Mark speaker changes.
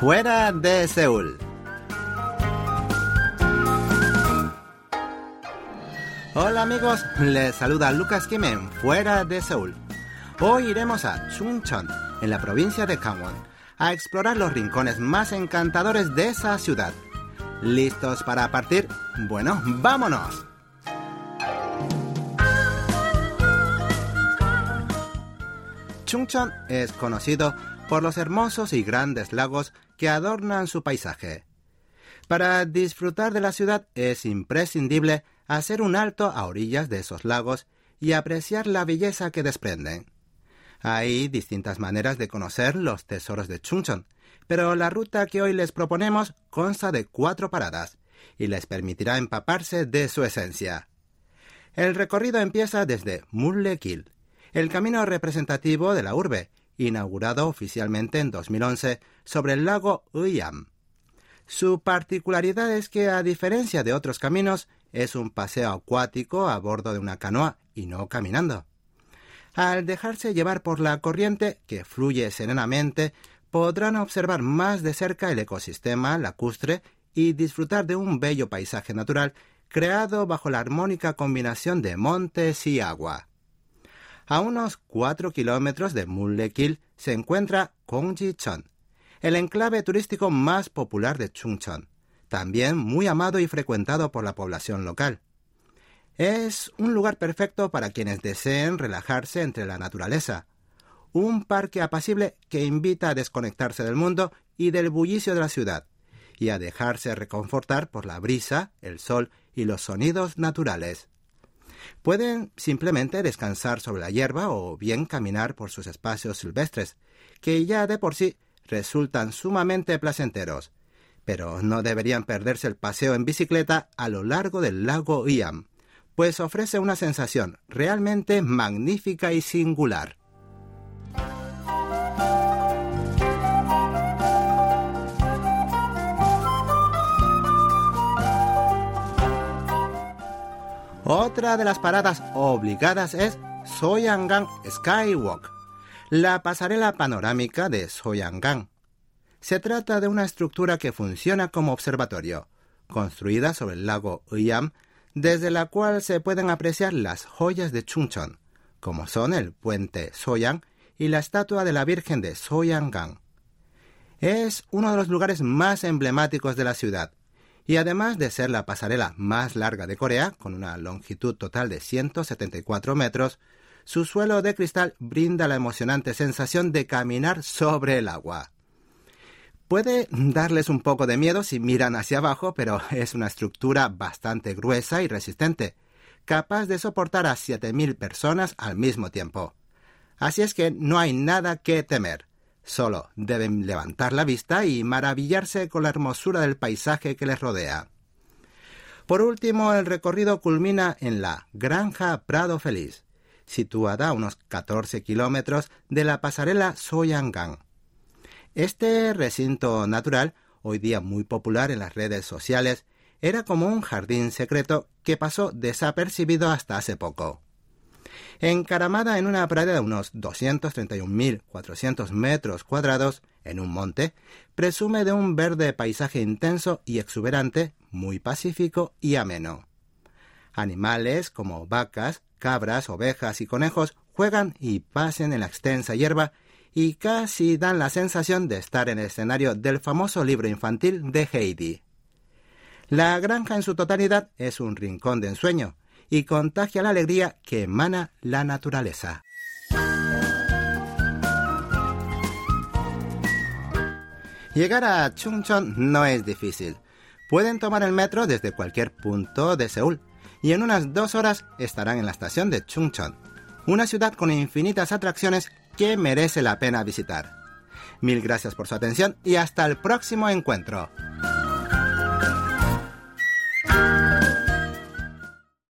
Speaker 1: fuera de Seúl. Hola amigos, les saluda Lucas Kim en Fuera de Seúl. Hoy iremos a Chungcheon, en la provincia de Gangwon, a explorar los rincones más encantadores de esa ciudad. ¿Listos para partir? Bueno, vámonos. Chungcheon es conocido por los hermosos y grandes lagos que adornan su paisaje. Para disfrutar de la ciudad es imprescindible hacer un alto a orillas de esos lagos y apreciar la belleza que desprenden. Hay distintas maneras de conocer los tesoros de Chungcheon, pero la ruta que hoy les proponemos consta de cuatro paradas y les permitirá empaparse de su esencia. El recorrido empieza desde Mullekil, el camino representativo de la urbe, inaugurado oficialmente en 2011 sobre el lago Uyam. Su particularidad es que, a diferencia de otros caminos, es un paseo acuático a bordo de una canoa y no caminando. Al dejarse llevar por la corriente, que fluye serenamente, podrán observar más de cerca el ecosistema lacustre y disfrutar de un bello paisaje natural creado bajo la armónica combinación de montes y agua. A unos cuatro kilómetros de Mullekil se encuentra Gongjicheon, el enclave turístico más popular de Chungcheon, también muy amado y frecuentado por la población local. Es un lugar perfecto para quienes deseen relajarse entre la naturaleza, un parque apacible que invita a desconectarse del mundo y del bullicio de la ciudad, y a dejarse reconfortar por la brisa, el sol y los sonidos naturales. Pueden simplemente descansar sobre la hierba o bien caminar por sus espacios silvestres, que ya de por sí resultan sumamente placenteros. Pero no deberían perderse el paseo en bicicleta a lo largo del lago Iam, pues ofrece una sensación realmente magnífica y singular. Otra de las paradas obligadas es Soyangang Skywalk, la pasarela panorámica de Soyangang. Se trata de una estructura que funciona como observatorio, construida sobre el lago Uyam, desde la cual se pueden apreciar las joyas de Chungcheon, como son el puente Soyang y la estatua de la Virgen de Soyangang. Es uno de los lugares más emblemáticos de la ciudad y además de ser la pasarela más larga de Corea, con una longitud total de 174 metros, su suelo de cristal brinda la emocionante sensación de caminar sobre el agua. Puede darles un poco de miedo si miran hacia abajo, pero es una estructura bastante gruesa y resistente, capaz de soportar a 7.000 personas al mismo tiempo. Así es que no hay nada que temer. Solo deben levantar la vista y maravillarse con la hermosura del paisaje que les rodea. Por último, el recorrido culmina en la Granja Prado Feliz, situada a unos 14 kilómetros de la pasarela Soyangang. Este recinto natural, hoy día muy popular en las redes sociales, era como un jardín secreto que pasó desapercibido hasta hace poco. Encaramada en una pradera de unos 231.400 metros cuadrados, en un monte, presume de un verde paisaje intenso y exuberante, muy pacífico y ameno. Animales como vacas, cabras, ovejas y conejos juegan y pasen en la extensa hierba y casi dan la sensación de estar en el escenario del famoso libro infantil de Heidi. La granja en su totalidad es un rincón de ensueño, y contagia la alegría que emana la naturaleza. Llegar a Chungcheon no es difícil. Pueden tomar el metro desde cualquier punto de Seúl y en unas dos horas estarán en la estación de Chungcheon, una ciudad con infinitas atracciones que merece la pena visitar. Mil gracias por su atención y hasta el próximo encuentro.